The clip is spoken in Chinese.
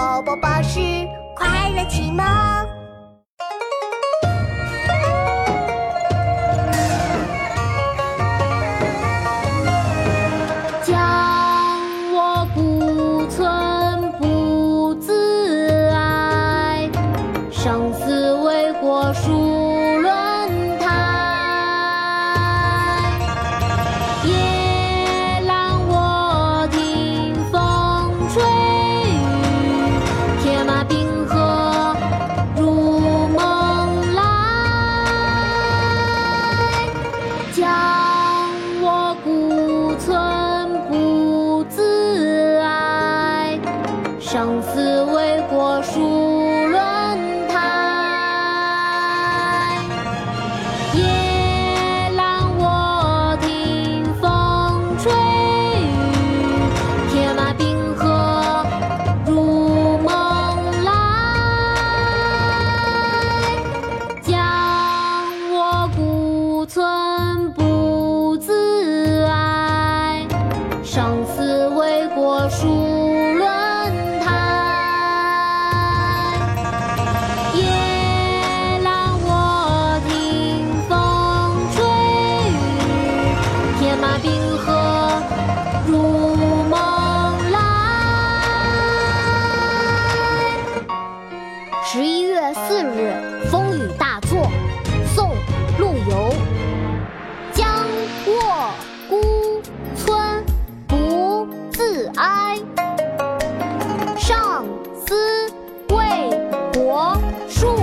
宝宝宝是快乐启蒙。将我孤存不自爱，生死为国戍生死未国数轮台夜阑卧听风吹雨铁马冰河入梦来将我孤存不自哀。生死未果数四日风雨大作宋陆游。僵卧孤村不自哀。尚思为国戍